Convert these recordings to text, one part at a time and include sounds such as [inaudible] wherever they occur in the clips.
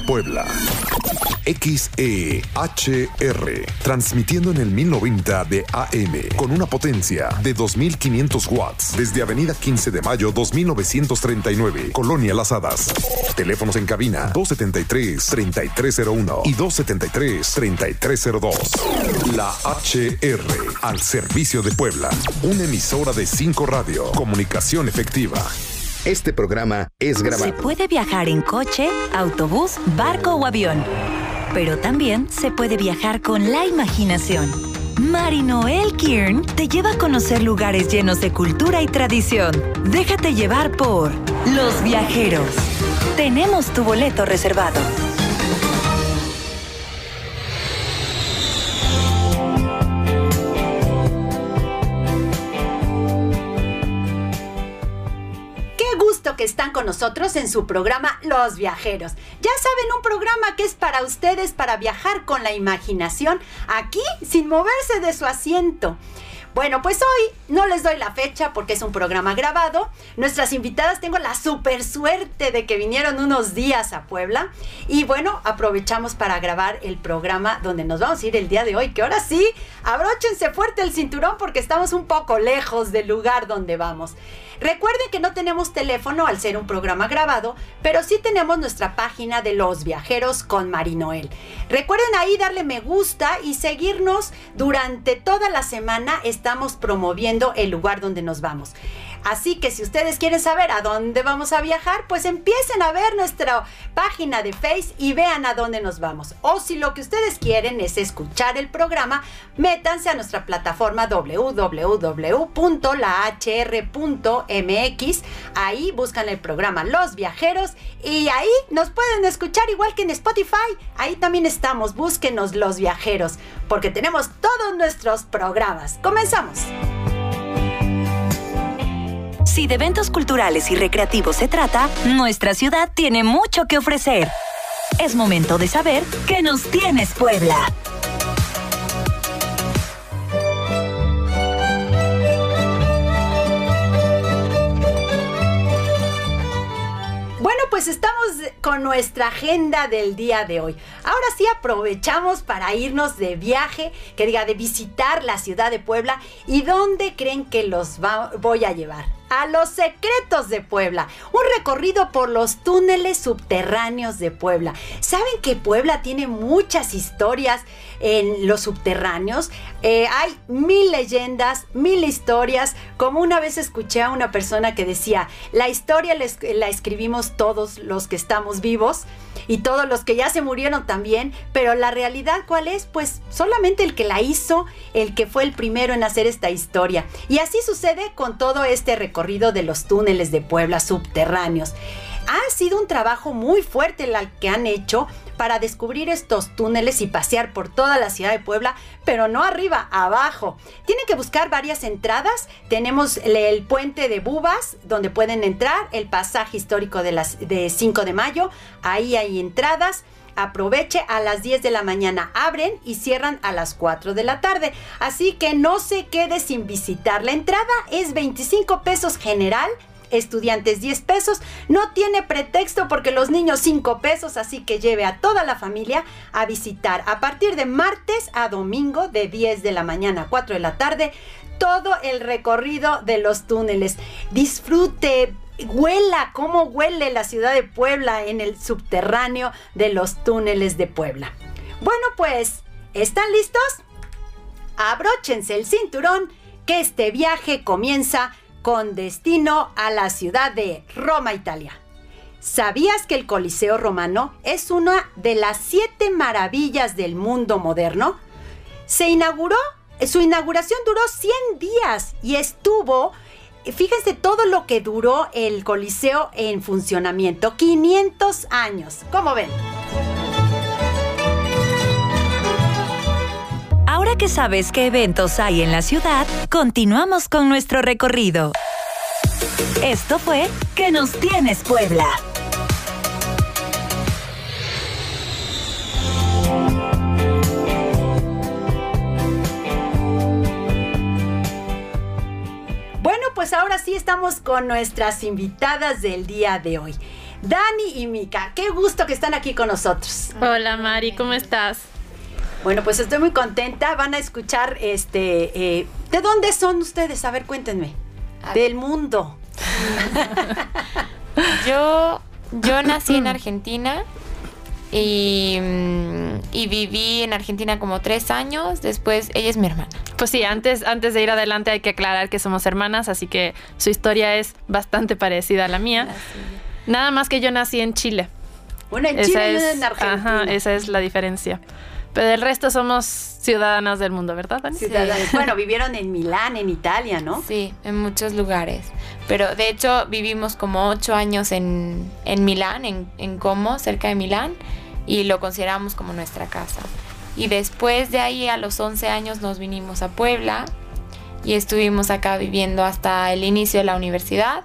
Puebla. XEHR, transmitiendo en el 1090 de AM con una potencia de 2500 watts desde Avenida 15 de Mayo 2939, Colonia Las Hadas. Teléfonos en cabina 273-3301 y 273-3302. La HR, al servicio de Puebla. Una emisora de 5 radio, comunicación efectiva. Este programa es grabado. Se puede viajar en coche, autobús, barco o avión pero también se puede viajar con la imaginación. Marinoel Kiern te lleva a conocer lugares llenos de cultura y tradición. Déjate llevar por Los Viajeros. Tenemos tu boleto reservado. Están con nosotros en su programa Los Viajeros. Ya saben, un programa que es para ustedes, para viajar con la imaginación, aquí sin moverse de su asiento. Bueno, pues hoy no les doy la fecha porque es un programa grabado. Nuestras invitadas tengo la super suerte de que vinieron unos días a Puebla. Y bueno, aprovechamos para grabar el programa donde nos vamos a ir el día de hoy. Que ahora sí, abróchense fuerte el cinturón porque estamos un poco lejos del lugar donde vamos. Recuerden que no tenemos teléfono al ser un programa grabado, pero sí tenemos nuestra página de los viajeros con Marinoel. Recuerden ahí darle me gusta y seguirnos durante toda la semana. Estamos promoviendo el lugar donde nos vamos. Así que si ustedes quieren saber a dónde vamos a viajar, pues empiecen a ver nuestra página de Face y vean a dónde nos vamos. O si lo que ustedes quieren es escuchar el programa, métanse a nuestra plataforma www.lahr.mx. Ahí buscan el programa Los Viajeros y ahí nos pueden escuchar igual que en Spotify. Ahí también estamos, búsquenos Los Viajeros, porque tenemos todos nuestros programas. Comenzamos. Si de eventos culturales y recreativos se trata, nuestra ciudad tiene mucho que ofrecer. Es momento de saber qué nos tienes Puebla. Bueno, pues estamos con nuestra agenda del día de hoy. Ahora sí aprovechamos para irnos de viaje, que diga de visitar la ciudad de Puebla y dónde creen que los voy a llevar a los secretos de Puebla, un recorrido por los túneles subterráneos de Puebla. ¿Saben que Puebla tiene muchas historias en los subterráneos? Eh, hay mil leyendas, mil historias, como una vez escuché a una persona que decía, la historia la escribimos todos los que estamos vivos y todos los que ya se murieron también, pero la realidad cuál es? Pues solamente el que la hizo, el que fue el primero en hacer esta historia. Y así sucede con todo este recorrido de los túneles de Puebla subterráneos. Ha sido un trabajo muy fuerte el que han hecho para descubrir estos túneles y pasear por toda la ciudad de Puebla, pero no arriba, abajo. Tienen que buscar varias entradas. Tenemos el puente de Bubas, donde pueden entrar, el pasaje histórico de, las, de 5 de mayo, ahí hay entradas aproveche a las 10 de la mañana abren y cierran a las 4 de la tarde así que no se quede sin visitar la entrada es 25 pesos general estudiantes 10 pesos. No tiene pretexto porque los niños 5 pesos, así que lleve a toda la familia a visitar a partir de martes a domingo de 10 de la mañana a 4 de la tarde todo el recorrido de los túneles. Disfrute, huela, cómo huele la ciudad de Puebla en el subterráneo de los túneles de Puebla. Bueno, pues, ¿están listos? Abróchense el cinturón que este viaje comienza con destino a la ciudad de Roma, Italia. ¿Sabías que el Coliseo romano es una de las siete maravillas del mundo moderno? Se inauguró, su inauguración duró 100 días y estuvo, fíjense todo lo que duró el Coliseo en funcionamiento, 500 años. ¿Cómo ven? Que sabes qué eventos hay en la ciudad, continuamos con nuestro recorrido. Esto fue Que nos tienes Puebla. Bueno, pues ahora sí estamos con nuestras invitadas del día de hoy. Dani y Mika. Qué gusto que están aquí con nosotros. Hola Mari, ¿cómo estás? Bueno, pues estoy muy contenta. Van a escuchar, este, eh, ¿de dónde son ustedes? A ver, cuéntenme. Del mundo. [laughs] Yo, yo nací en Argentina y, mm, y viví en Argentina como tres años. Después, ella es mi hermana. Pues sí, antes, antes de ir adelante hay que aclarar que somos hermanas, así que su historia es bastante parecida a la mía. Nada más que yo nací en Chile. Una en Esa Chile y es, en Argentina. ajá, esa es la diferencia. Pero el resto somos ciudadanas del mundo, ¿verdad, Dani? Ciudadanos. Bueno, vivieron en Milán, en Italia, ¿no? Sí, en muchos lugares. Pero de hecho vivimos como ocho años en, en Milán, en, en Como, cerca de Milán, y lo consideramos como nuestra casa. Y después de ahí, a los 11 años, nos vinimos a Puebla y estuvimos acá viviendo hasta el inicio de la universidad.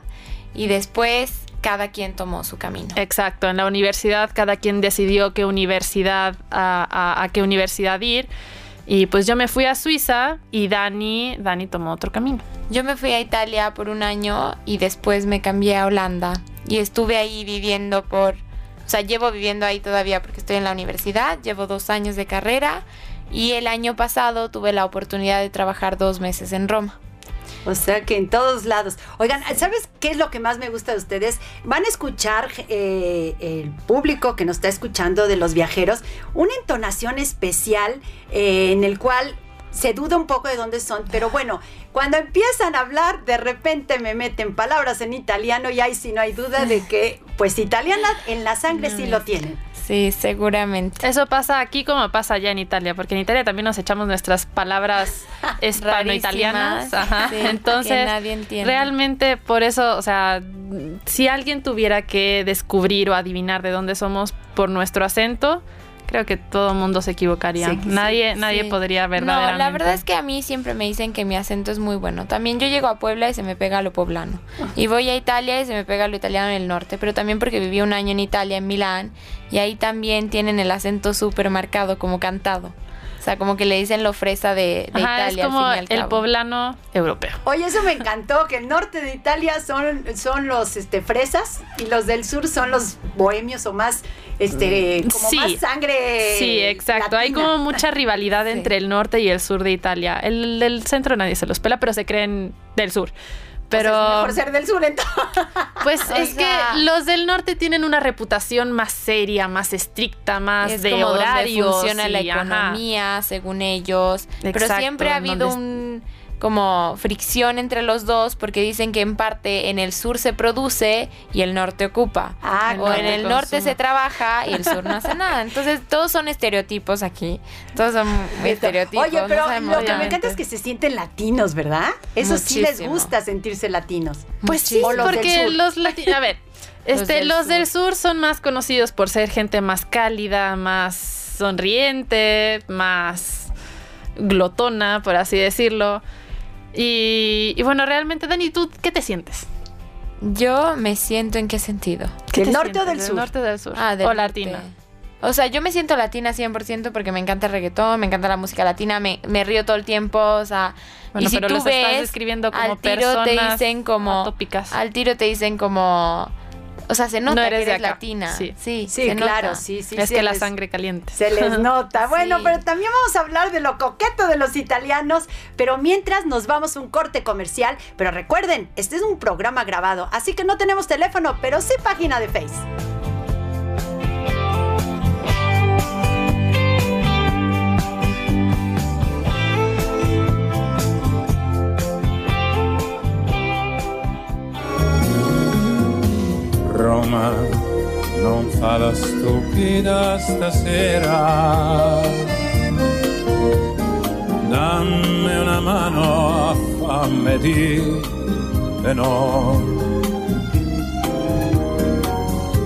Y después cada quien tomó su camino. Exacto, en la universidad cada quien decidió qué universidad, a, a- a qué universidad ir. Y pues yo me fui a Suiza y Dani, Dani tomó otro camino. Yo me fui a Italia por un año y después me cambié a Holanda y estuve ahí viviendo por, o sea, llevo viviendo ahí todavía porque estoy en la universidad, llevo dos años de carrera y el año pasado tuve la oportunidad de trabajar dos meses en Roma. O sea que en todos lados. Oigan, ¿sabes qué es lo que más me gusta de ustedes? Van a escuchar eh, el público que nos está escuchando de los viajeros una entonación especial eh, en el cual se duda un poco de dónde son, pero bueno, cuando empiezan a hablar, de repente me meten palabras en italiano y ahí sí no hay duda de que, pues italiana en la sangre sí lo tienen. Sí, seguramente. Eso pasa aquí como pasa allá en Italia, porque en Italia también nos echamos nuestras palabras [laughs] hispano-italianas. Sí, Entonces, nadie entiende. realmente por eso, o sea, si alguien tuviera que descubrir o adivinar de dónde somos por nuestro acento, creo que todo el mundo se equivocaría. Sí, sí, nadie nadie Sí. podría verdaderamente. No, la verdad es que a mí siempre me dicen que mi acento es muy bueno. También yo llego a Puebla y se me pega lo poblano. Y voy a Italia y se me pega lo italiano en el norte. Pero también porque viví un año en Italia, en Milán. Y ahí también tienen el acento súper marcado, como cantado. O sea, como que le dicen lo fresa de, de Ajá, Italia. es como al fin y al el cabo. poblano europeo. Oye, eso me encantó, que el norte de Italia son, son los este, fresas y los del sur son los bohemios o más, este, como Mm, Sí. más sangre. Sí, exacto. Hay como mucha rivalidad [laughs] Sí. entre el norte y el sur de Italia. El del centro nadie se los pela, pero se creen del sur. Pero Pues es mejor ser del sur entonces. [laughs] pues es sea- que los del norte tienen una reputación más seria, más estricta, más es de como donde horarios. funciona la ajá. economía, según ellos. Pero siempre ha habido donde un como fricción entre los dos porque dicen que en parte en el sur se produce y el norte ocupa. Ah, o en el norte se trabaja y el sur no hace nada. Entonces todos son estereotipos aquí. Todos son estereotipos. Oye, pero lo que me encanta es que se sienten latinos, ¿verdad? Eso sí les Muchísimo. gusta sentirse latinos. Pues sí, Muchísimo. O los del porque sur. los latinos, a ver, [laughs] este, del los del sur son más conocidos por ser gente más cálida, más sonriente, más glotona, por así decirlo. Y, y bueno, realmente, Dani, ¿tú qué te sientes? Yo me siento en qué sentido. ¿Qué ¿Del te norte o del sur? norte o del sur? Ah, del o norte. latina. O sea, yo me siento latina 100% porque me encanta el reggaetón, me encanta la música latina, me, me río todo el tiempo, o sea... Bueno, y si pero tú los estás ves, describiendo como al tiro te personas dicen como... atópicas. Al tiro te dicen como... O sea, se nota No eres que de eres latina. Sí. Sí, Sí, se claro, nota. sí, sí. es que la sangre caliente. Se les [laughs] nota. Bueno, Sí. pero también vamos a hablar de lo coqueto de los italianos. Pero mientras nos vamos a un corte comercial. Pero recuerden, este es un programa grabado, así que no tenemos teléfono, pero sí página de Face. Roma non fa la stupida stasera. Dammi una mano fammi dire no.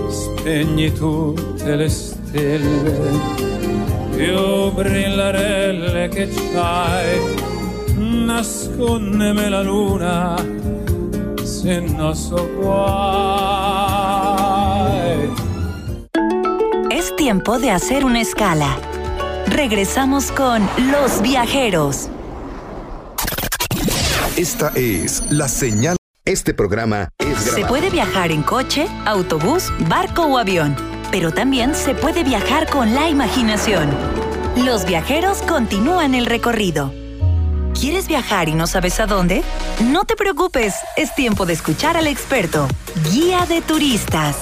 Spegni tutte le stelle più brillarelle che c'hai. Nascondeme la luna se no so guai. Tiempo de hacer una escala. Regresamos con Los Viajeros. Esta es la señal. Este programa es grabado. Se puede viajar en coche, autobús, barco o avión, pero también se puede viajar con la imaginación. Los viajeros continúan el recorrido. ¿Quieres viajar y no sabes a dónde? No te preocupes, es tiempo de escuchar al experto, guía de turistas.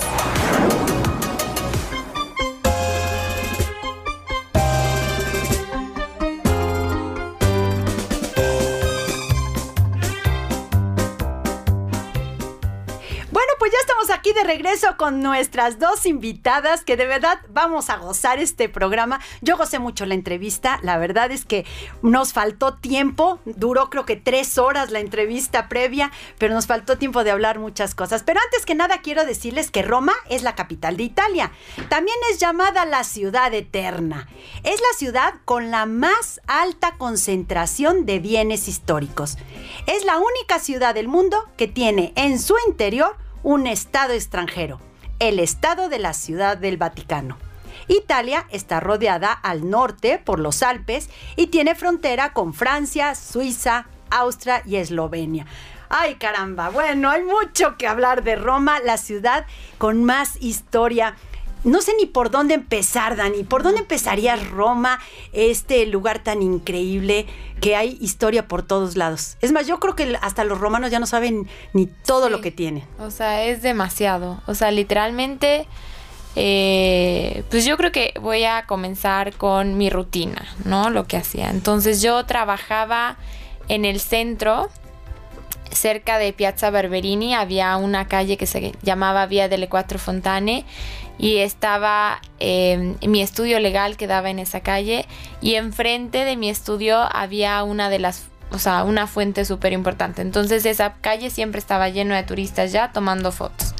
De regreso con nuestras dos invitadas que de verdad vamos a gozar este programa. Yo gocé mucho la entrevista, la verdad es que nos faltó tiempo, duró creo que tres horas la entrevista previa, pero nos faltó tiempo de hablar muchas cosas. Pero antes que nada quiero decirles que Roma es la capital de Italia. También es llamada la ciudad eterna. Es la ciudad con la más alta concentración de bienes históricos. Es la única ciudad del mundo que tiene en su interior un Estado extranjero, el Estado de la Ciudad del Vaticano. Italia está rodeada al norte por los Alpes y tiene frontera con Francia, Suiza, Austria y Eslovenia. Ay caramba, bueno, hay mucho que hablar de Roma, la ciudad con más historia. No sé ni por dónde empezar, Dani. ¿Por dónde empezaría Roma, este lugar tan increíble que hay historia por todos lados? Es más, yo creo que hasta los romanos ya no saben ni todo Sí. lo que tienen. O sea, es demasiado. O sea, literalmente, eh, pues yo creo que voy a comenzar con mi rutina, ¿no? Lo que hacía. Entonces yo trabajaba en el centro, cerca de Piazza Barberini, había una calle que se llamaba Vía delle Quattro Fontane y estaba eh, mi estudio legal quedaba en esa calle y enfrente de mi estudio había una de las o sea, una fuente súper importante. Entonces esa calle siempre estaba lleno de turistas ya tomando fotos.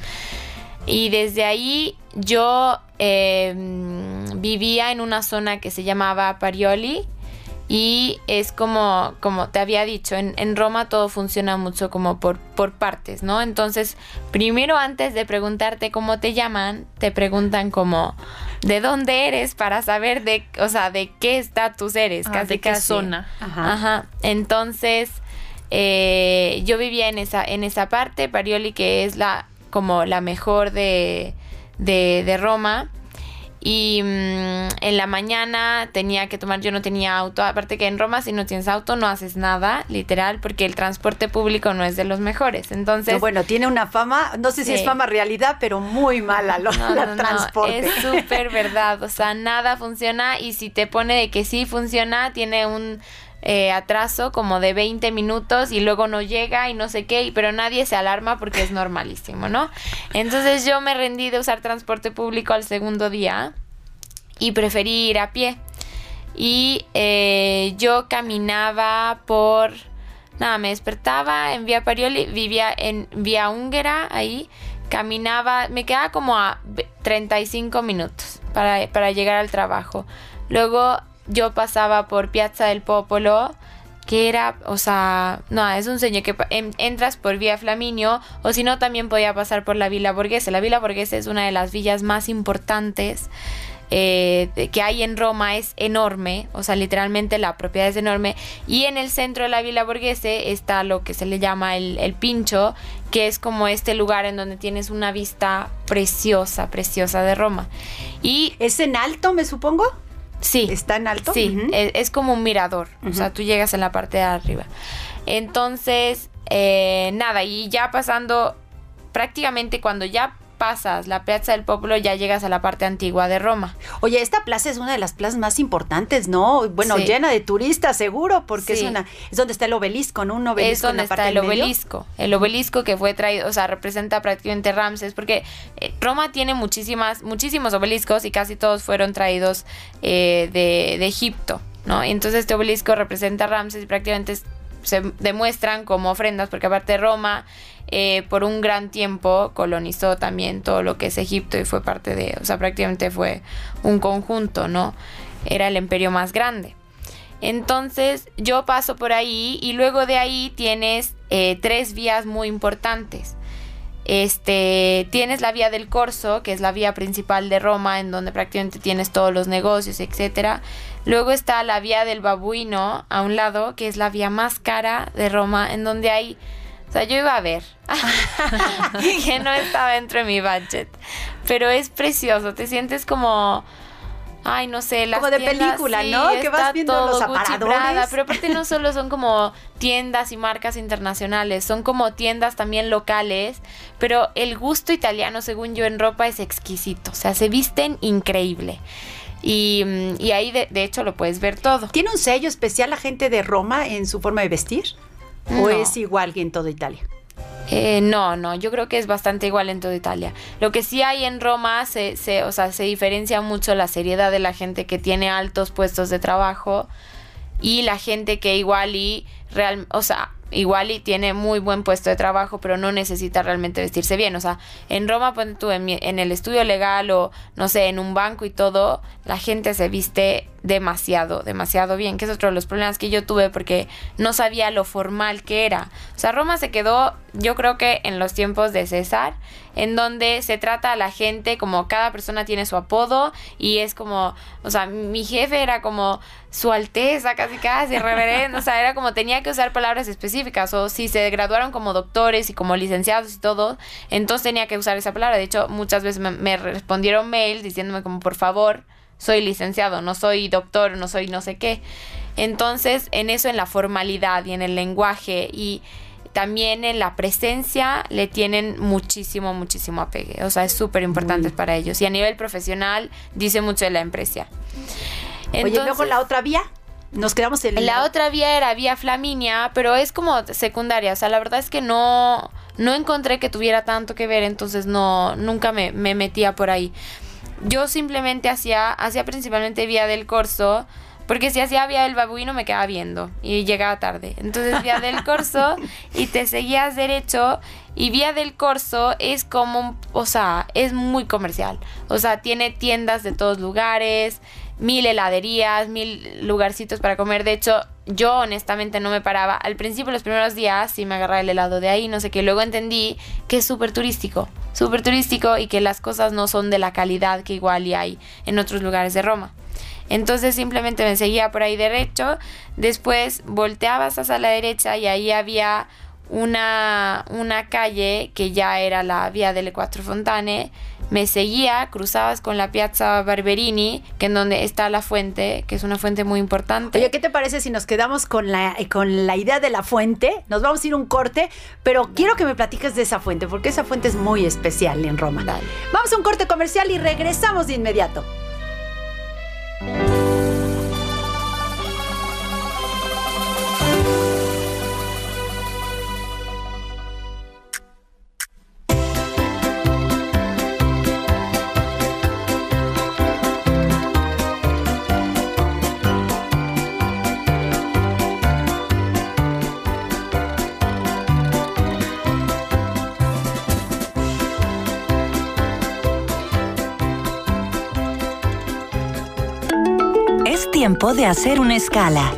Y desde ahí yo eh, vivía en una zona que se llamaba Parioli y es como, como te había dicho, en, en Roma todo funciona mucho como por, por partes, ¿no? Entonces, primero antes de preguntarte cómo te llaman, te preguntan como de dónde eres para saber de, o sea, de qué estatus eres, Ah, casi de qué casi. zona. Ajá. Ajá. Entonces, eh, yo vivía en esa, en esa parte, Parioli, que es la como la mejor de, de, de Roma. Y mm, en la mañana tenía que tomar, yo no tenía auto, aparte que en Roma si no tienes auto no haces nada, literal, porque el transporte público no es de los mejores. Entonces, No, bueno, tiene una fama, no sé si es fama realidad, pero muy mala lo, no, [laughs] la no, transporte. Es súper verdad. O sea, nada funciona. Y si te pone de que sí funciona, tiene un eh, atraso como de 20 minutos y luego no llega y no sé qué. Pero nadie se alarma porque es normalísimo, ¿no? Entonces yo me rendí de usar transporte público al segundo día y preferí ir a pie. Y eh, yo caminaba por... Nada, me despertaba en Vía Parioli, vivía en Vía Húngara, ahí, caminaba, me quedaba como a ve- 35 minutos para, para llegar al trabajo. Luego yo pasaba por Piazza del Popolo, que era, o sea, no, es un sueño que en- entras por Vía Flaminio, o si no, también podía pasar por la Villa Borghese. La Villa Borghese es una de las villas más importantes eh, que hay en Roma es enorme, o sea, literalmente la propiedad es enorme. Y en el centro de la Villa Borghese está lo que se le llama el, el Pincho, que es como este lugar en donde tienes una vista preciosa, preciosa de Roma. Y ¿Es en alto, me supongo? Sí, ¿Está en alto? Sí, es, es como un mirador. O sea, tú llegas en la parte de arriba. Entonces, eh, nada, y ya pasando, prácticamente cuando ya pasas la Piazza del Popolo, ya llegas a la parte antigua de Roma. Oye, esta plaza es una de las plazas más importantes, ¿no? Bueno, Sí. llena de turistas, seguro, porque es una es donde está el obelisco, ¿no? Un es obelisco en donde la parte está el medio. obelisco. El obelisco que fue traído, o sea, representa prácticamente Ramses, porque eh, Roma tiene muchísimas, muchísimos obeliscos y casi todos fueron traídos eh, de, de Egipto, ¿no? Entonces este obelisco representa a Ramses y prácticamente es- se demuestran como ofrendas, porque aparte Roma eh, por un gran tiempo colonizó también todo lo que es Egipto y fue parte de, o sea, prácticamente fue un conjunto, ¿no? Era el imperio más grande. Entonces yo paso por ahí y luego de ahí tienes eh, tres vías muy importantes. Este, tienes la vía del Corso, que es la vía principal de Roma, en donde prácticamente tienes todos los negocios, etcétera. Luego está la vía del Babuino a un lado, que es la vía más cara de Roma, en donde hay O sea, yo iba a ver. [laughs] que no estaba dentro de mi budget. Pero es precioso. Te sientes como. Ay, no sé, las Como de tiendas, película, sí, ¿no? Que vas viendo todo los aparadores. Pero aparte no solo son como tiendas y marcas internacionales, son como tiendas también locales, pero el gusto italiano, según yo, en ropa es exquisito, o sea, se visten increíble. Y, mm, y ahí de, de hecho lo puedes ver todo. ¿Tiene un sello especial la gente de Roma en su forma de vestir? ¿O No. es igual que en toda Italia? Eh, no, no, yo creo que es bastante igual en toda Italia. Lo que sí hay en Roma, se, se, o sea, se diferencia mucho la seriedad de la gente que tiene altos puestos de trabajo y la gente que igual y real, o sea, igual y tiene muy buen puesto de trabajo, pero no necesita realmente vestirse bien. O sea, en Roma, ponte tú, en, mi- en el estudio legal o, no sé, en un banco y todo, la gente se viste demasiado, demasiado bien, que es otro de los problemas que yo tuve porque no sabía lo formal que era. O sea, Roma se quedó, yo creo que en los tiempos de César, en donde se trata a la gente como cada persona tiene su apodo y es como, o sea, mi jefe era como su alteza, casi casi, [laughs] reverendo, o sea, era como tenía que usar palabras específicas o si se graduaron como doctores y como licenciados y todo, entonces tenía que usar esa palabra. De hecho, muchas veces me, me respondieron mails diciéndome como, por favor, soy licenciado, no soy doctor, no soy no sé qué. Entonces, en eso, en la formalidad y en el lenguaje y también en la presencia le tienen muchísimo, muchísimo apegue. O sea, es súper importante para ellos. Y a nivel profesional dice mucho de la empresa. Oye, luego la otra vía, nos quedamos en La otra vía era vía Flaminia, pero es como secundaria. O sea, la verdad es que no, no encontré que tuviera tanto que ver, entonces no, nunca me, me metía por ahí. Yo simplemente hacía, hacía principalmente vía del corso, porque si hacía vía del babuino me quedaba viendo y llegaba tarde. Entonces vía del corso [laughs] y te seguías derecho y vía del corso es como, o sea, es muy comercial. O sea, tiene tiendas de todos lugares, mil heladerías, mil lugarcitos para comer. De hecho, yo honestamente no me paraba. Al principio, los primeros días, sí me agarraba el helado de ahí, no sé qué. Luego entendí que es súper turístico, súper turístico y que las cosas no son de la calidad que igual hay en otros lugares de Roma. Entonces simplemente me seguía por ahí derecho, después volteabas hacia la derecha y ahí había una, una calle que ya era la vía delle Quattro Fontane, me seguía, cruzabas con la Piazza Barberini, que en donde está la fuente, que es una fuente muy importante. Oye, ¿qué te parece si nos quedamos con la, con la idea de la fuente? Nos vamos a ir un corte, pero quiero que me platiques de esa fuente, porque esa fuente es muy especial en Roma. Dale. Vamos a un corte comercial y regresamos de inmediato. Tiempo de hacer una escala.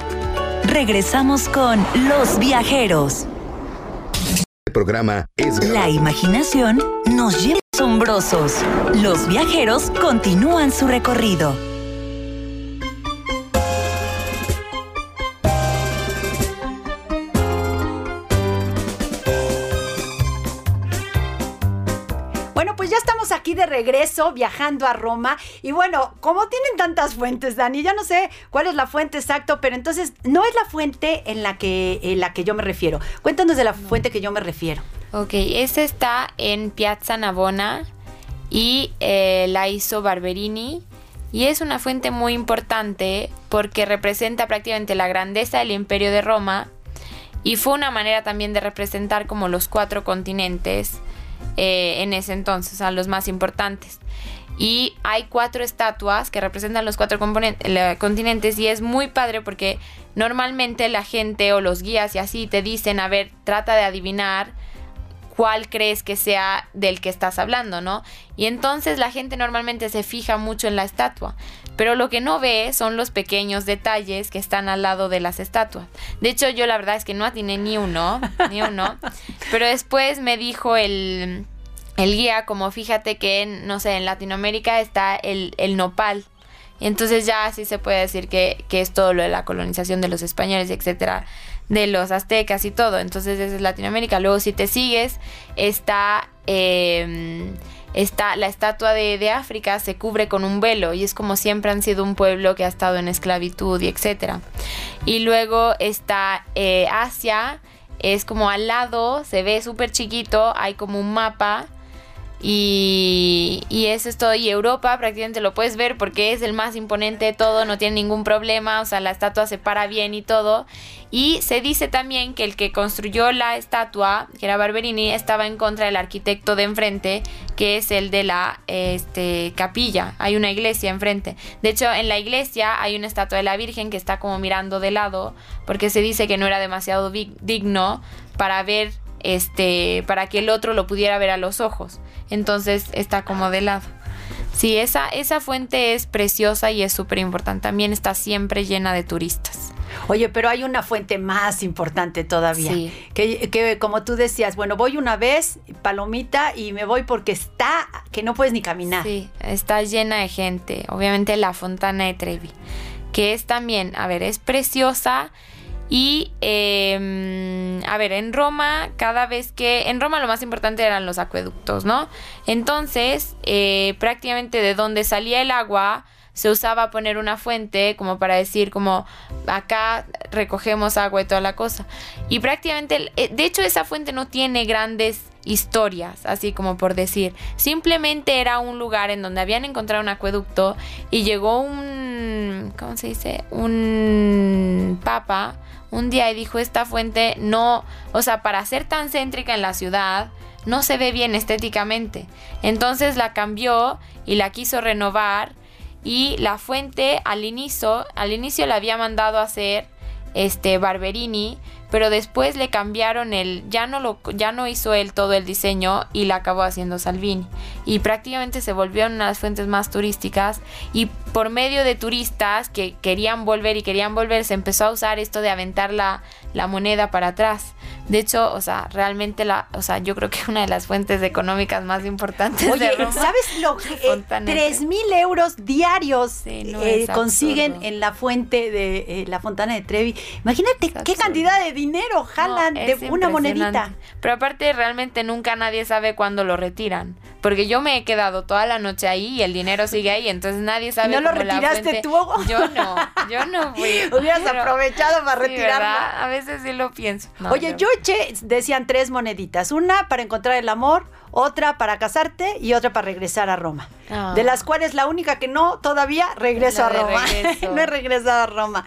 Regresamos con Los Viajeros. Este programa es La imaginación nos lleva asombrosos. Los viajeros continúan su recorrido. Regreso, viajando a Roma. Y bueno, como tienen tantas fuentes, Dani, ya no sé cuál es la fuente exacto, pero entonces no es la fuente en la que, en la que yo me refiero. Cuéntanos de la fuente que yo me refiero. Ok, esta está en Piazza Navona y eh, la hizo Barberini. Y es una fuente muy importante porque representa prácticamente la grandeza del imperio de Roma y fue una manera también de representar como los cuatro continentes eh, en ese entonces, a los más importantes. Y hay cuatro estatuas que representan los cuatro continentes y es muy padre porque normalmente la gente o los guías y así te dicen, a ver, trata de adivinar cuál crees que sea del que estás hablando, ¿no? Y entonces la gente normalmente se fija mucho en la estatua, pero lo que no ve son los pequeños detalles que están al lado de las estatuas. De hecho, yo la verdad es que no atiné ni uno, ni uno, [laughs] pero después me dijo el, el guía, como fíjate que, en, no sé, en Latinoamérica está el, el nopal. Y entonces ya sí se puede decir que, que es todo lo de la colonización de los españoles, etcétera, de los aztecas y todo. Entonces, esa es Latinoamérica. Luego, si te sigues, está. em, está la estatua de, de África se cubre con un velo y es como siempre han sido un pueblo que ha estado en esclavitud y etcétera. Y luego está eh, Asia, es como al lado, se ve súper chiquito, hay como un mapa y, y eso es todo. Y Europa prácticamente lo puedes ver porque es el más imponente de todo, no tiene ningún problema, o sea, la estatua se para bien y todo. Y se dice también que el que construyó la estatua, que era Barberini, estaba en contra del arquitecto de enfrente, que es el de la este, capilla. Hay una iglesia enfrente. De hecho, en la iglesia hay una estatua de la Virgen que está como mirando de lado, porque se dice que no era demasiado digno para ver, este, para que el otro lo pudiera ver a los ojos. Entonces está como de lado. Sí, esa, esa fuente es preciosa y es súper importante. También está siempre llena de turistas. Oye, pero hay una fuente más importante todavía. Sí. Que, que como tú decías, bueno, voy una vez, palomita, y me voy porque está, que no puedes ni caminar. Sí, está llena de gente. Obviamente la Fontana de Trevi, que es también, a ver, es preciosa. Y, eh, a ver, en Roma, cada vez que... En Roma lo más importante eran los acueductos, ¿no? Entonces, eh, prácticamente de donde salía el agua, se usaba poner una fuente como para decir como acá recogemos agua y toda la cosa. Y prácticamente, eh, de hecho esa fuente no tiene grandes historias, así como por decir. Simplemente era un lugar en donde habían encontrado un acueducto y llegó un, ¿cómo se dice? Un papa un día y dijo esta fuente no, o sea, para ser tan céntrica en la ciudad, no se ve bien estéticamente. Entonces la cambió y la quiso renovar y la fuente al inicio, al inicio la había mandado a hacer este Barberini, pero después le cambiaron el ya no lo ya no hizo él todo el diseño y la acabó haciendo Salvini y prácticamente se volvió una de las fuentes más turísticas y por medio de turistas que querían volver y querían volver se empezó a usar esto de aventar la, la moneda para atrás. De hecho, o sea, realmente la, o sea, yo creo que una de las fuentes económicas más importantes Oye, de Roma. ¿sabes lo [laughs] que? de Tres mil euros diarios Sí, no, eh, consiguen en la fuente de eh, la Fontana de Trevi. Imagínate qué cantidad de dinero jalan No, de una monedita. Pero aparte realmente nunca nadie sabe cuándo lo retiran. Porque yo me he quedado toda la noche ahí y el dinero sigue ahí, entonces nadie sabe ¿No lo retiraste tú? Yo no, yo no [laughs] fui. Hubieras Pero- aprovechado para Sí, retirarlo. ¿verdad? A veces sí lo pienso. No, Oye, yo eché, decían tres moneditas. Una para encontrar el amor, otra para casarte y otra para regresar a Roma. Ah. De las cuales la única que no todavía regreso La a Roma. [laughs] no he regresado a Roma.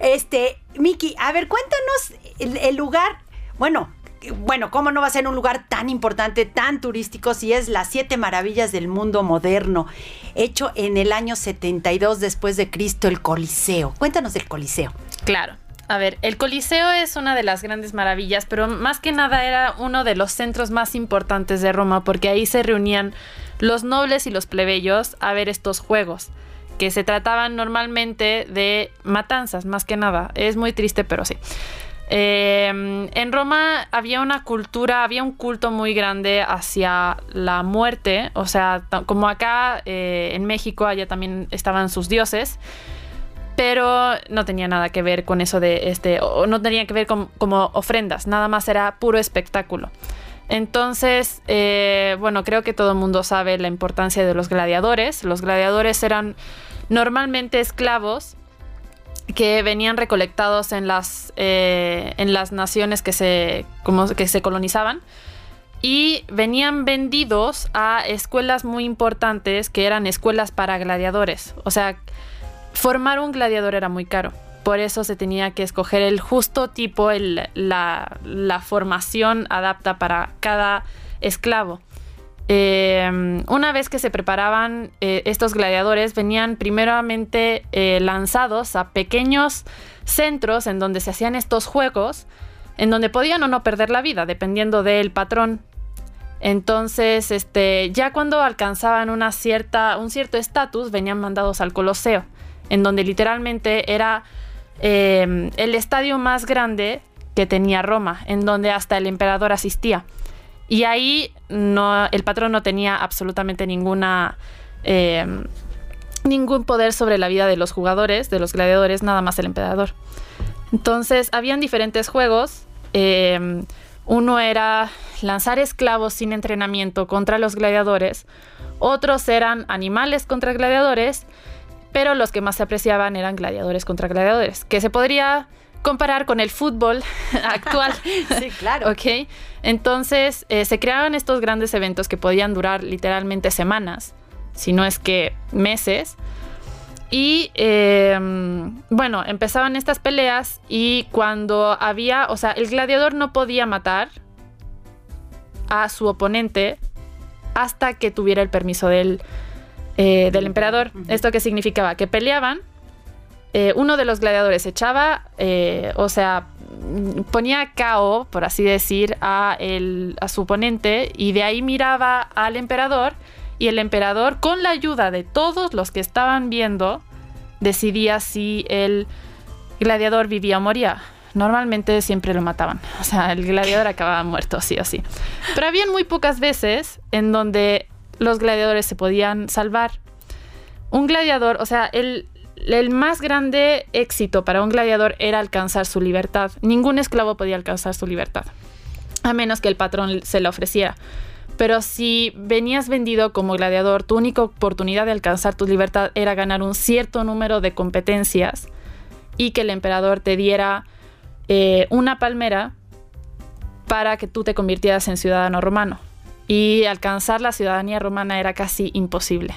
Este, Miki, a ver, cuéntanos el, el lugar. Bueno, bueno, ¿cómo no va a ser un lugar tan importante, tan turístico, si es las siete maravillas del mundo moderno, hecho en el año 72 después de Cristo, el Coliseo? Cuéntanos del Coliseo. Claro. A ver, el Coliseo es una de las grandes maravillas, pero más que nada era uno de los centros más importantes de Roma, porque ahí se reunían los nobles y los plebeyos a ver estos juegos, que se trataban normalmente de matanzas, más que nada. Es muy triste, pero sí. Eh, en Roma había una cultura, había un culto muy grande hacia la muerte, o sea, como acá eh, en México, allá también estaban sus dioses pero no tenía nada que ver con eso de este, o no tenía que ver con como ofrendas, nada más era puro espectáculo. Entonces, eh, bueno, creo que todo el mundo sabe la importancia de los gladiadores. Los gladiadores eran normalmente esclavos que venían recolectados en las, eh, en las naciones que se, como, que se colonizaban y venían vendidos a escuelas muy importantes que eran escuelas para gladiadores. O sea, formar un gladiador era muy caro. Por eso se tenía que escoger el justo tipo, la, formación adapta para cada esclavo. Eh, una vez que se preparaban eh, estos gladiadores, venían primeramente eh, lanzados a pequeños centros en donde se hacían estos juegos, en donde podían o no perder la vida, dependiendo del patrón. Entonces, este, ya cuando alcanzaban un cierto estatus, venían mandados al Coloseo, en donde literalmente era eh, el estadio más grande que tenía Roma, en donde hasta el emperador asistía. Y ahí el patrón no tenía absolutamente ninguna eh, ningún poder sobre la vida de los jugadores, de los gladiadores, nada más el emperador. Entonces, habían diferentes juegos. eh, uno era lanzar esclavos sin entrenamiento contra los gladiadores. Otros eran animales contra gladiadores. Pero los que más se apreciaban eran gladiadores contra gladiadores. Que se podría comparar con el fútbol [laughs] actual. [laughs] Sí, claro. Ok, entonces eh, se creaban estos grandes eventos que podían durar literalmente semanas, si no es que meses. Y eh, bueno, empezaban estas peleas y cuando había, o sea, el gladiador no podía matar a su oponente hasta que tuviera el permiso del, eh, del emperador. ¿Esto qué significaba? Que peleaban, eh, uno de los gladiadores echaba, eh, o sea, ponía KO, por así decir, a, el, a su oponente y de ahí miraba al emperador y el emperador, con la ayuda de todos los que estaban viendo, decidía si el gladiador vivía o moría. Normalmente siempre lo mataban. O sea, el gladiador acababa muerto, sí o sí. Pero habían muy pocas veces en donde los gladiadores se podían salvar. Un gladiador, o sea, el, el más grande éxito para un gladiador era alcanzar su libertad. Ningún esclavo podía alcanzar su libertad, a menos que el patrón se la ofreciera. Pero si venías vendido como gladiador, tu única oportunidad de alcanzar tu libertad era ganar un cierto número de competencias y que el emperador te diera eh, una palmera para que tú te convirtieras en ciudadano romano. Y alcanzar la ciudadanía romana era casi imposible.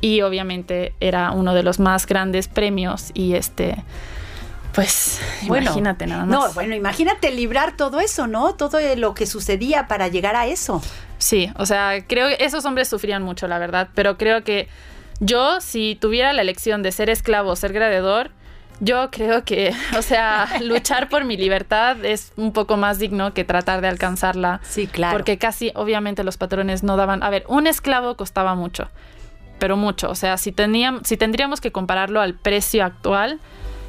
Y obviamente era uno de los más grandes premios y este... Pues Bueno, imagínate nada más. No, bueno, imagínate librar todo eso, ¿no? Todo lo que sucedía para llegar a eso. Sí, o sea, creo que esos hombres sufrían mucho, la verdad, pero creo que yo, si tuviera la elección de ser esclavo o ser gladiador, yo creo que, [laughs] o sea, luchar por mi libertad es un poco más digno que tratar de alcanzarla. Sí, claro. Porque casi, obviamente, los patrones no daban. A ver, un esclavo costaba mucho, pero mucho. O sea, si, teníamos, si tendríamos que compararlo al precio actual,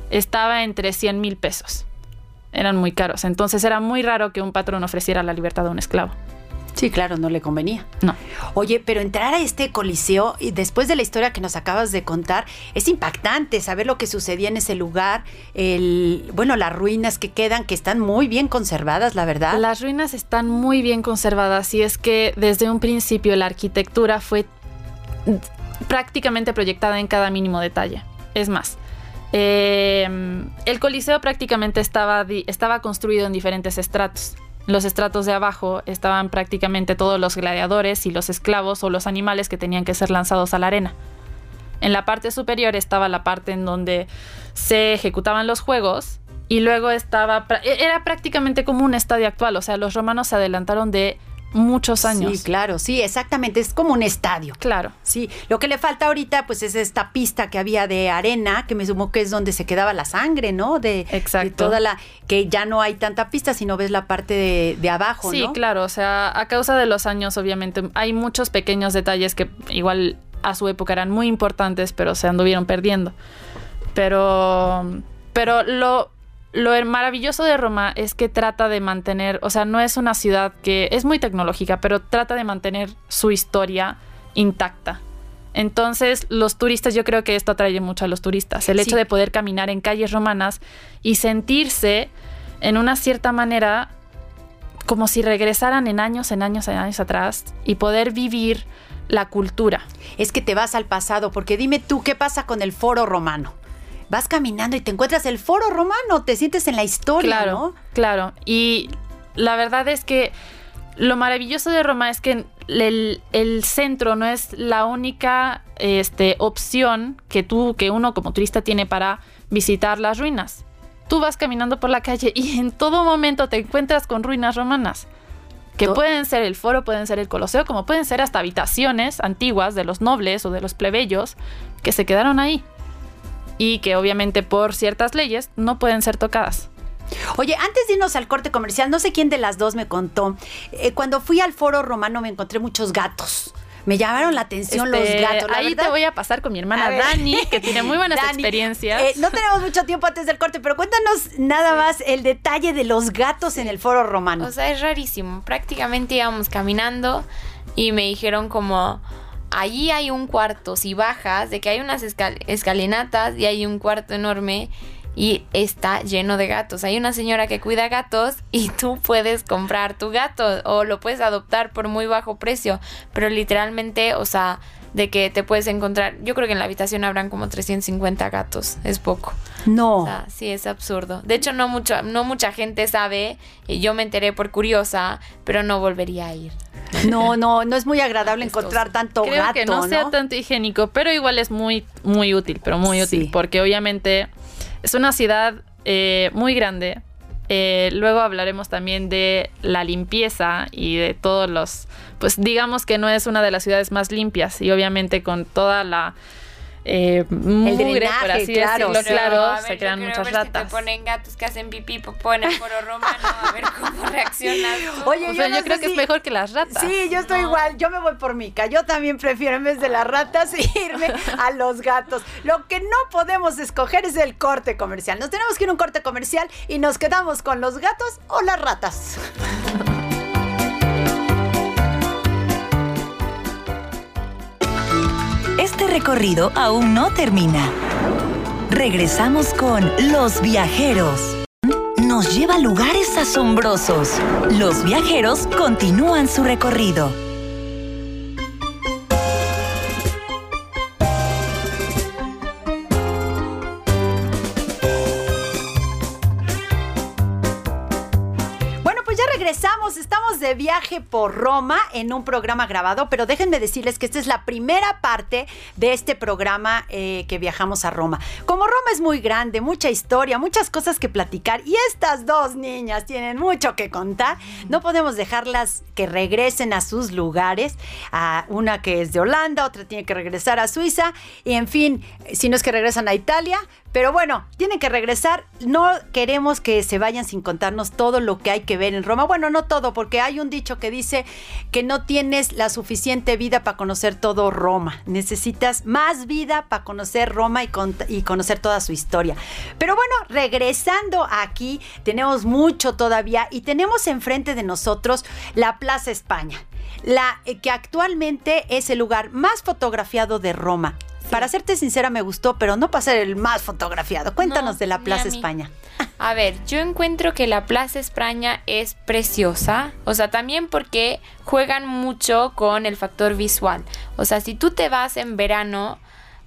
estaba entre 100 mil pesos. Eran muy caros. Entonces era muy raro que un patrón ofreciera la libertad a un esclavo. Sí, claro, no le convenía. No. Oye, pero entrar a este coliseo y después de la historia que nos acabas de contar, es impactante saber lo que sucedía en ese lugar, el, bueno, las ruinas que quedan, que están muy bien conservadas, la verdad. Las ruinas están muy bien conservadas y es que desde un principio la arquitectura fue prácticamente proyectada en cada mínimo detalle. Es más, eh, el Coliseo prácticamente estaba, estaba construido en diferentes estratos. Los estratos de abajo estaban prácticamente todos los gladiadores y los esclavos o los animales que tenían que ser lanzados a la arena. En la parte superior estaba la parte en donde se ejecutaban los juegos y luego estaba e- era prácticamente como un estadio actual, o sea, los romanos se adelantaron de muchos años. Sí, claro, sí, exactamente, es como un estadio. Claro. Sí, lo que le falta ahorita pues es esta pista que había de arena, que me sumo que es donde se quedaba la sangre, ¿no? De, Exacto. de toda la, que ya no hay tanta pista, sino ves la parte de, de abajo, Sí, ¿no? claro, o sea, a causa de los años, obviamente, hay muchos pequeños detalles que igual a su época eran muy importantes, pero se anduvieron perdiendo. Pero, pero lo, lo maravilloso de Roma es que trata de mantener, o sea, no es una ciudad que es muy tecnológica, pero trata de mantener su historia intacta. Entonces, los turistas, yo creo que esto atrae mucho a los turistas. El Sí. hecho de poder caminar en calles romanas y sentirse en una cierta manera como si regresaran en años, en años, en años atrás y poder vivir la cultura. Es que te vas al pasado, porque dime tú, ¿qué pasa con el foro romano? Vas caminando y te encuentras el foro romano, te sientes en la historia, Claro, ¿no? claro. Y la verdad es que lo maravilloso de Roma es que el, el centro no es la única este, opción que tú, que uno como turista tiene para visitar las ruinas. Tú vas caminando por la calle y en todo momento te encuentras con ruinas romanas. Que pueden ser el foro, pueden ser el coliseo, como pueden ser hasta habitaciones antiguas de los nobles o de los plebeyos que se quedaron ahí. Y que obviamente por ciertas leyes no pueden ser tocadas. Oye, antes de irnos al corte comercial, no sé quién de las dos me contó. eh, cuando fui al foro romano me encontré muchos gatos. Me llamaron la atención Este, los gatos. la ahí verdad. te voy a pasar con mi hermana. Dani, que tiene muy buenas [laughs] Dani, experiencias. eh, no tenemos mucho tiempo antes del corte, pero cuéntanos nada más el detalle de los gatos en el foro romano. O sea, es rarísimo. Prácticamente íbamos caminando y me dijeron como, allí hay un cuarto, si bajas, de que hay unas escal- escalinatas y hay un cuarto enorme y está lleno de gatos. Hay una señora que cuida gatos y [laughs] tú puedes comprar tu gato o lo puedes adoptar por muy bajo precio, pero literalmente, o sea, de que te puedes encontrar, yo creo que en la habitación habrán como 350 gatos, es poco. No. O sea, sí, es absurdo. De hecho, no, mucho, no mucha gente sabe, y yo me enteré por curiosa, pero no volvería a ir. No, no, no es muy agradable encontrar tanto Creo gato, que no, sea tanto higiénico, pero igual es muy, muy útil, pero muy Sí. útil, porque obviamente es una ciudad eh, muy grande. Eh, luego hablaremos también de la limpieza y de todos los, pues digamos que no es una de las ciudades más limpias y obviamente con toda la eh, mugre, drenaje, por así claro, decirlo, claro, ver, se quiero muchas ver Si ratas. te ponen gatos que hacen pipí popó en el foro romano, a ver cómo [laughs] reaccionas. tú. Oye, O sea, yo, no creo que si- es mejor que las ratas. Sí, yo estoy igual, yo me voy por Mica. Yo también prefiero en vez de las ratas [laughs] irme a los gatos. Lo que no podemos escoger es el corte comercial. Nos tenemos que ir a un corte comercial y nos quedamos con los gatos o las ratas. [laughs] Este recorrido aún no termina. Regresamos con Los Viajeros. Nos lleva a lugares asombrosos. Los viajeros continúan su recorrido. Estamos de viaje por Roma en un programa grabado, pero déjenme decirles que esta es la primera parte de este programa eh, que viajamos a Roma. Como Roma es muy grande, mucha historia, muchas cosas que platicar y estas dos niñas tienen mucho que contar, no podemos dejarlas que regresen a sus lugares. A una que es de Holanda, otra tiene que regresar a Suiza y en fin, si no es que regresan a Italia, pero bueno, tienen que regresar. No queremos que se vayan sin contarnos todo lo que hay que ver en Roma. Bueno, no todo, porque hay un dicho que dice que no tienes la suficiente vida para conocer todo Roma. Necesitas más vida para conocer Roma y, y conocer toda su historia. Pero bueno, regresando aquí, tenemos mucho todavía y tenemos enfrente de nosotros la Plaza España. La eh, que actualmente es el lugar más fotografiado de Roma. Para serte sincera me gustó, pero no para ser el más fotografiado. Cuéntanos No, de la Plaza. España. A ver, yo encuentro que la Plaza España es preciosa, o sea, también porque juegan mucho con el factor visual. O sea, si tú te vas en verano,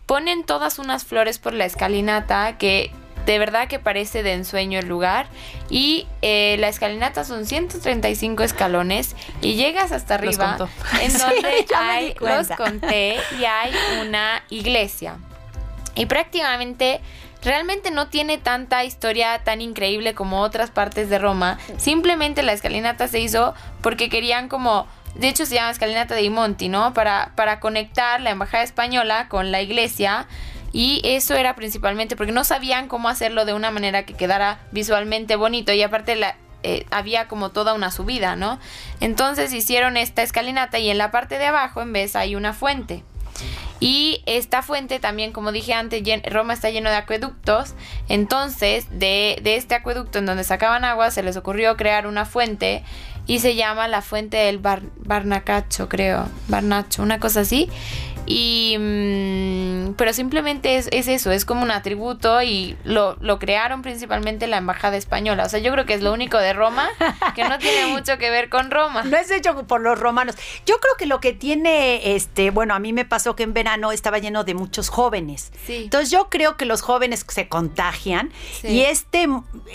ponen todas unas flores por la escalinata que de verdad que parece de ensueño el lugar. Y eh, la escalinata son 135 escalones y llegas hasta arriba, en [laughs] donde hay, los conté, y hay una iglesia. Y prácticamente, realmente no tiene tanta historia tan increíble como otras partes de Roma. Simplemente la escalinata se hizo porque querían como... De hecho se llama escalinata de Monti, ¿no? Para, para conectar la embajada española con la iglesia. Y eso era principalmente porque no sabían cómo hacerlo de una manera que quedara visualmente bonito. Y aparte la, eh, había como toda una subida, ¿no? Entonces hicieron esta escalinata y en la parte de abajo en vez hay una fuente. Y esta fuente también, como dije antes, Roma está lleno de acueductos. Entonces, de, este acueducto en donde sacaban agua, se les ocurrió crear una fuente y se llama la fuente del Bar- Barnacacho, creo. Barnacho, una cosa así. Y. mm, pero simplemente es, es eso, es como un atributo y lo, lo crearon principalmente la embajada española. O sea, yo creo que es lo único de Roma que no tiene [laughs] mucho que ver con Roma. No es hecho por los romanos. Yo creo que lo que tiene, este, bueno, a mí me pasó que en verano estaba lleno de muchos jóvenes. Sí. Entonces yo creo que los jóvenes se contagian Sí. y este,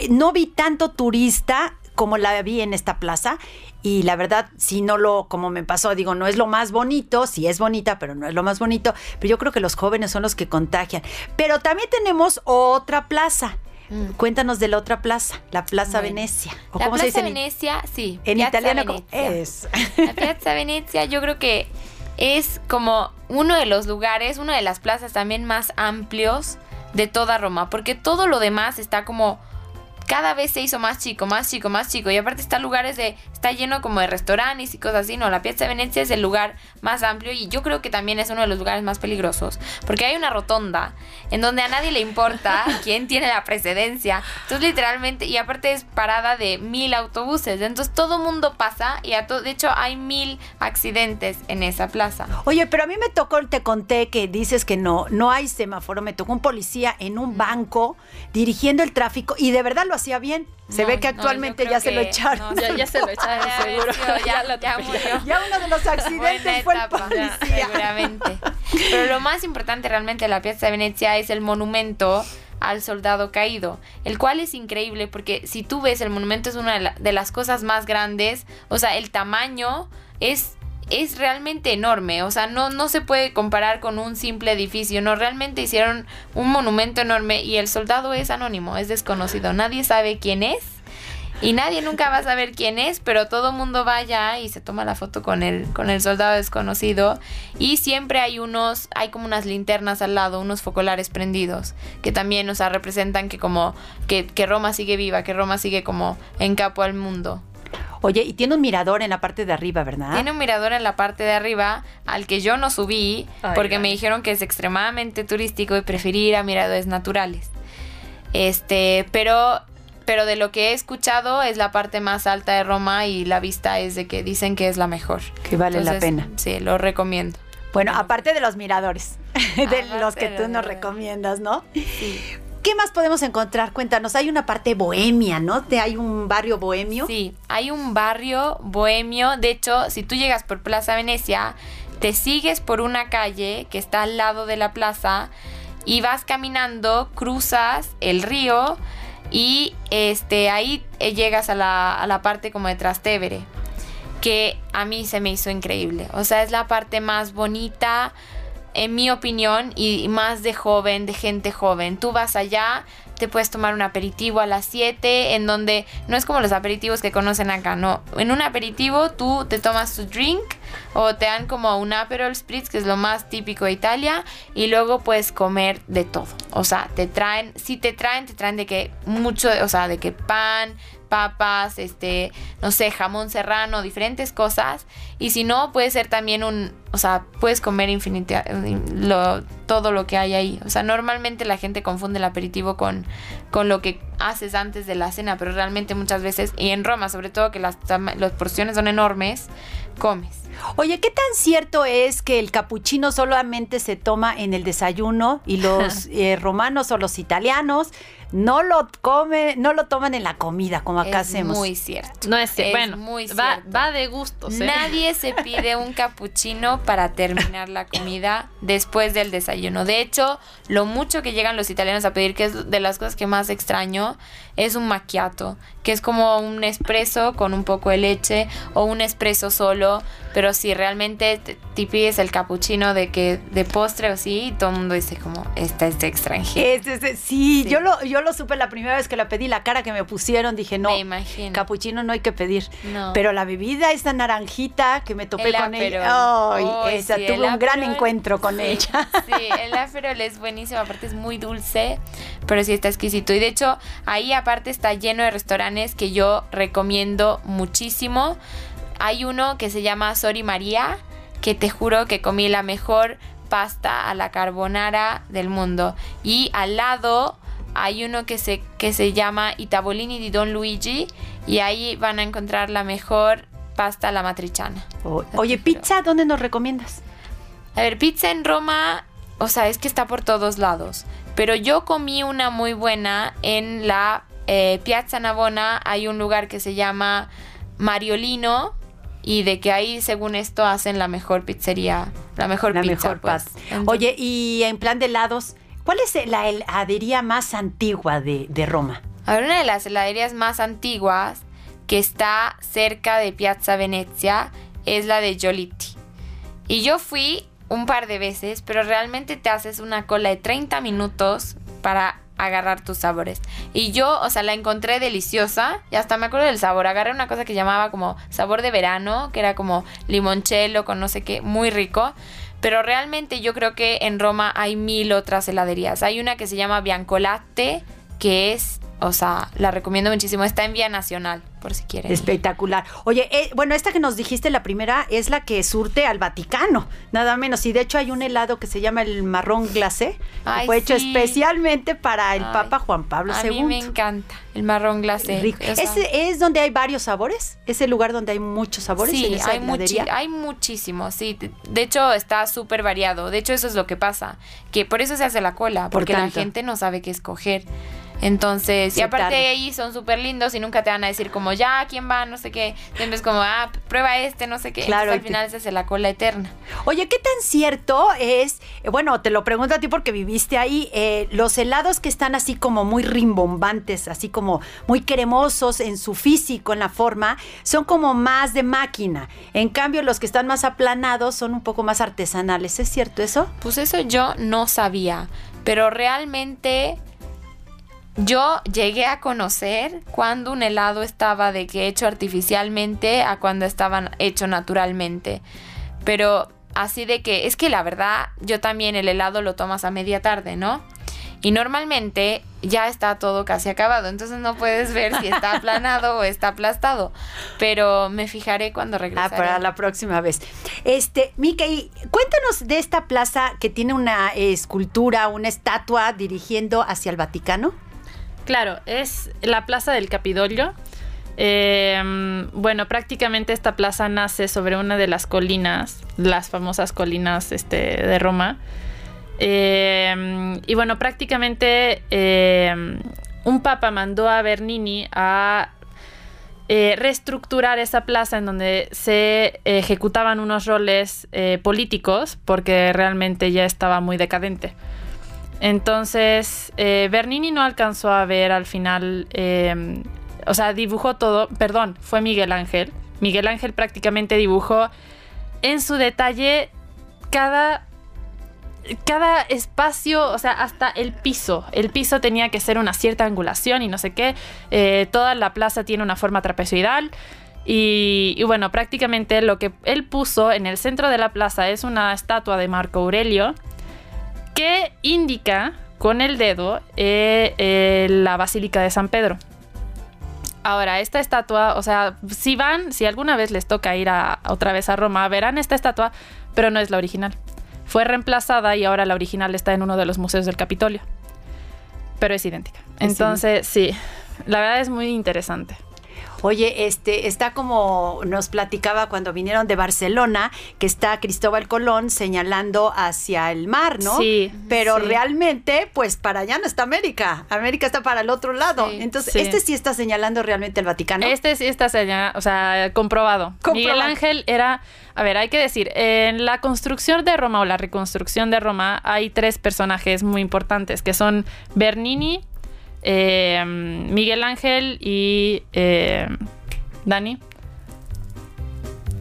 no vi tanto turista como la vi en esta plaza. Y la verdad, si no lo, como me pasó, digo, no es lo más bonito, sí es bonita, pero no es lo más bonito. Pero yo creo que los jóvenes son los que contagian. Pero también tenemos otra plaza. Cuéntanos de la otra plaza, la Plaza Mm. Bueno, Venecia. ¿O La cómo se Plaza dice en- Venecia, sí. En Piazza italiano, ¿cómo Venezia. es? La Piazza Venecia yo creo que es como uno de los lugares, una de las plazas también más amplios de toda Roma, porque todo lo demás está como cada vez se hizo más chico, más chico, más chico. Y aparte está lugares de, está lleno como de restaurantes y cosas así. No, la Piazza de Venecia es el lugar más amplio y yo creo que también es uno de los lugares más peligrosos. Porque hay una rotonda en donde a nadie le importa [laughs] quién tiene la precedencia. Entonces literalmente, y aparte es parada de mil autobuses. Entonces todo mundo pasa y a de hecho hay mil accidentes en esa plaza. Oye, pero a mí me tocó, te conté que dices que no, no hay semáforo. Me tocó un policía en un banco dirigiendo el tráfico y de verdad lo hacía bien. Se No, ve que no, actualmente se lo echaron. ya se lo echaron [laughs] [laughs] Ya, seguro. [laughs] ya, Ya lo ya atropellaron. murió. Ya uno de los accidentes Buena fue el policía. seguramente. Pero lo más importante realmente de la Piazza de Venecia es el monumento al soldado caído, el cual es increíble porque si tú ves el monumento es una de, la- de las cosas más grandes, o sea, el tamaño es es realmente enorme, o sea, no, no se puede comparar con un simple edificio, no, realmente hicieron un monumento enorme y el soldado es anónimo, es desconocido, nadie sabe quién es y nadie nunca va a saber quién es, pero todo mundo va allá y se toma la foto con el, con el soldado desconocido. Y siempre hay unos, hay como unas linternas al lado, unos focolares prendidos, que también, o sea, representan que como, que, que Roma sigue viva, que Roma sigue como en capo al mundo. Oye, y tiene un mirador en la parte de arriba, ¿verdad? Tiene un mirador en la parte de arriba al que yo no subí Ay, porque me dijeron que es extremadamente turístico y preferí ir a miradores naturales. Este, pero pero de lo que he escuchado es la parte más alta de Roma y la vista es de que dicen que es la mejor. Que vale la pena. Sí, lo recomiendo. Bueno, aparte de los miradores, [laughs] de Aparte los que tú nos recomiendas, ¿no? Sí. ¿Qué más podemos encontrar? Cuéntanos, hay una parte bohemia, ¿no? Hay un barrio bohemio. Sí, hay un barrio bohemio. De hecho, si tú llegas por Plaza Venecia, te sigues por una calle que está al lado de la plaza y vas caminando, cruzas el río y este ahí eh, llegas a la, a la parte como de Trastevere, que a mí se me hizo increíble. O sea, es la parte más bonita, en mi opinión, y más de joven, de gente joven. Tú vas allá, te puedes tomar un aperitivo a las 7, en donde no es como los aperitivos que conocen acá, no. En un aperitivo tú te tomas tu drink o te dan como un Aperol Spritz, que es lo más típico de Italia, y luego puedes comer de todo. O sea, te traen, si te traen, te traen de que mucho, o sea, de que pan, papas, este, no sé, jamón serrano, diferentes cosas. Y si no, puede ser también un, o sea, puedes comer infinita, lo, todo lo que hay ahí. O sea, normalmente la gente confunde el aperitivo con, con lo que haces antes de la cena, pero realmente muchas veces, y en Roma sobre todo, que las, las porciones son enormes, comes. Oye, ¿qué tan cierto es que el capuchino solamente se toma en el desayuno y los [laughs] eh, romanos o los italianos no lo comen, no lo toman en la comida como acá es hacemos? muy cierto. No es, Es bueno, muy va, cierto. va de gustos. ¿eh? Nadie se pide un cappuccino para terminar la comida después del desayuno. De hecho, lo mucho que llegan los italianos a pedir, que es de las cosas que más extraño, es un macchiato, que es como un espresso con un poco de leche o un espresso solo, pero si realmente te, pides el cappuccino de que de postre o sí, todo el mundo dice como, esta es de extranjero. Es- es- es- sí, Sí. Yo, lo, yo lo supe la primera vez que la pedí, la cara que me pusieron, dije, no, Me imagino. capuchino no hay que pedir. No. Pero la bebida, esa naranjita que me topé El con ella, Ay, esa, sí, tuve un gran encuentro con Sí, ella. Sí, el Aperol es buenísimo, aparte es muy dulce, pero sí está exquisito. Y de hecho, ahí aparte está lleno de restaurantes que yo recomiendo muchísimo. Hay uno que se llama Sori María, que te juro que comí la mejor pasta a la carbonara del mundo. Y al lado hay uno que se, que se llama Itabolini di Don Luigi, y ahí van a encontrar la mejor pasta la matriciana. O- Oye, pizza, ¿dónde nos recomiendas? A ver, pizza en Roma, o sea, es que está por todos lados. Pero yo comí una muy buena en la eh, Piazza Navona. Hay un lugar que se llama Mariolino. Y de que ahí, según esto, hacen la mejor pizzería, la mejor La pizza. mejor pues. Entonces, Oye, y en plan de helados, ¿cuál es la heladería más antigua de, de Roma? A ver, una de las heladerías más antiguas que está cerca de Piazza Venezia es la de Giolitti. Y yo fui un par de veces, pero realmente te haces una cola de 30 minutos para agarrar tus sabores. Y yo, o sea, la encontré deliciosa y hasta me acuerdo del sabor. Agarré una cosa que llamaba como sabor de verano, que era como limoncello con no sé qué, muy rico. Pero realmente yo creo que en Roma hay mil otras heladerías. Hay una que se llama Biancolatte, que es o sea, la recomiendo muchísimo. Está en Vía Nacional, por si quieren. Espectacular. Oye, eh, bueno, esta que nos dijiste, la primera, es la que surte al Vaticano, nada menos. Y de hecho hay un helado que se llama el marrón glacé, que fue hecho especialmente para el Ay, Papa Juan Pablo A II. mí me encanta el marrón glacé. Rico. o sea, ¿Ese es donde hay varios sabores? ¿Es el lugar donde hay muchos sabores? en Sí, esa hay, muchi- hay muchísimos, sí. De- hecho, está súper variado. De hecho, eso es lo que pasa. Que por eso se hace la cola, Por porque la gente no sabe qué escoger. Entonces, y aparte de ahí son súper lindos y nunca te van a decir como, ya, ¿quién va? No sé qué. Siempre es como, ah, prueba este, no sé qué. Claro, Entonces, al te- final se hace la cola eterna. Oye, ¿qué tan cierto es? eh, Bueno, te lo pregunto a ti porque viviste ahí. eh, los helados que están así como muy rimbombantes, así como muy cremosos en su físico, en la forma, son como más de máquina. En cambio, los que están más aplanados son un poco más artesanales. ¿Es cierto eso? Pues eso yo no sabía, pero realmente yo llegué a conocer cuando un helado estaba de que hecho artificialmente a cuando estaban hecho naturalmente. Pero así de que es que la verdad yo también el helado lo tomas a media tarde, ¿no? Y normalmente ya está todo casi acabado, entonces no puedes ver si está [laughs] aplanado o está aplastado. Pero me fijaré cuando Ah, regrese. para la próxima vez. Este, Mickey, cuéntanos de esta plaza que tiene una eh, escultura, una estatua dirigiendo hacia el Vaticano. Claro, es la Plaza del Capitolio. Eh, bueno, prácticamente esta plaza nace sobre una de las colinas, las famosas colinas este, de Roma. Eh, y bueno, prácticamente eh, un papa mandó a Bernini a reestructurar esa plaza en donde se ejecutaban unos roles políticos porque realmente ya estaba muy decadente. Entonces, eh, Bernini no alcanzó a ver al final, eh, o sea, dibujó todo, perdón, fue Miguel Ángel. Miguel Ángel prácticamente dibujó en su detalle cada, cada espacio, o sea, hasta el piso. El piso tenía que ser una cierta angulación y no sé qué. Eh, toda la plaza tiene una forma trapezoidal. Y, y bueno, prácticamente lo que él puso en el centro de la plaza es una estatua de Marco Aurelio que indica con el dedo eh, eh, la Basílica de San Pedro. Ahora, esta estatua, o sea, si van, si alguna vez les toca ir a, otra vez a Roma, verán esta estatua, pero no es la original. Fue reemplazada y ahora la original está en uno de los museos del Capitolio. Pero es idéntica. Es Entonces, sí, la verdad es muy interesante. Oye, este está como nos platicaba cuando vinieron de Barcelona, que está Cristóbal Colón señalando hacia el mar, ¿no? Sí, Pero sí. realmente, pues para allá no está América. América está para el otro lado. Sí, Entonces, sí. este sí está señalando realmente el Vaticano. Este sí está seña- o sea, comprobado. Comprobado. Miguel Ángel era, a ver, hay que decir, en la construcción de Roma o la reconstrucción de Roma hay tres personajes muy importantes, que son Bernini, eh, Miguel Ángel y eh, Dani.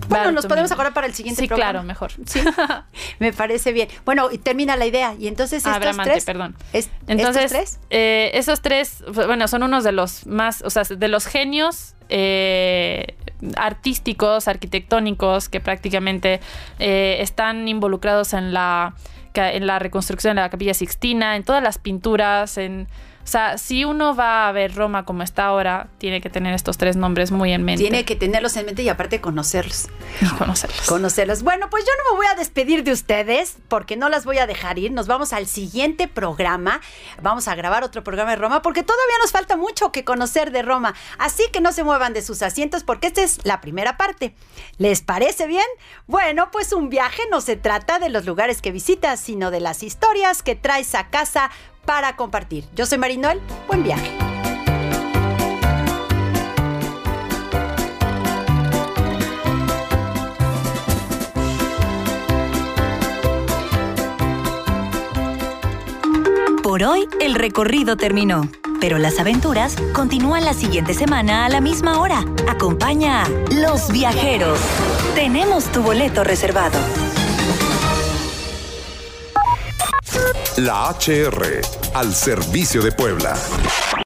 Bueno, nos podemos acordar para el siguiente Sí, programa. claro, mejor. Sí, [laughs] me parece bien. Bueno, y termina la idea. Y entonces Ah, estos Bramante, tres, perdón. es- Entonces, estos tres, eh, esos tres, bueno, son unos de los más, o sea, de los genios eh, artísticos, arquitectónicos, que prácticamente eh, están involucrados en la, en la reconstrucción de la Capilla Sixtina, en todas las pinturas, en... O sea, si uno va a ver Roma como está ahora, tiene que tener estos tres nombres muy en mente. tiene que tenerlos en mente y aparte conocerlos. y conocerlos. conocerlos. Bueno, pues yo no me voy a despedir de ustedes porque no las voy a dejar ir. Nos vamos al siguiente programa. Vamos a grabar otro programa de Roma porque todavía nos falta mucho que conocer de Roma. Así que no se muevan de sus asientos porque esta es la primera parte. ¿Les parece bien? Bueno, pues un viaje no se trata de los lugares que visitas, sino de las historias que traes a casa para compartir. Yo soy Marinol. Buen viaje. Por hoy el recorrido terminó, pero las aventuras continúan la siguiente semana a la misma hora. Acompaña a Los Viajeros. Tenemos tu boleto reservado. La HR, al servicio de Puebla.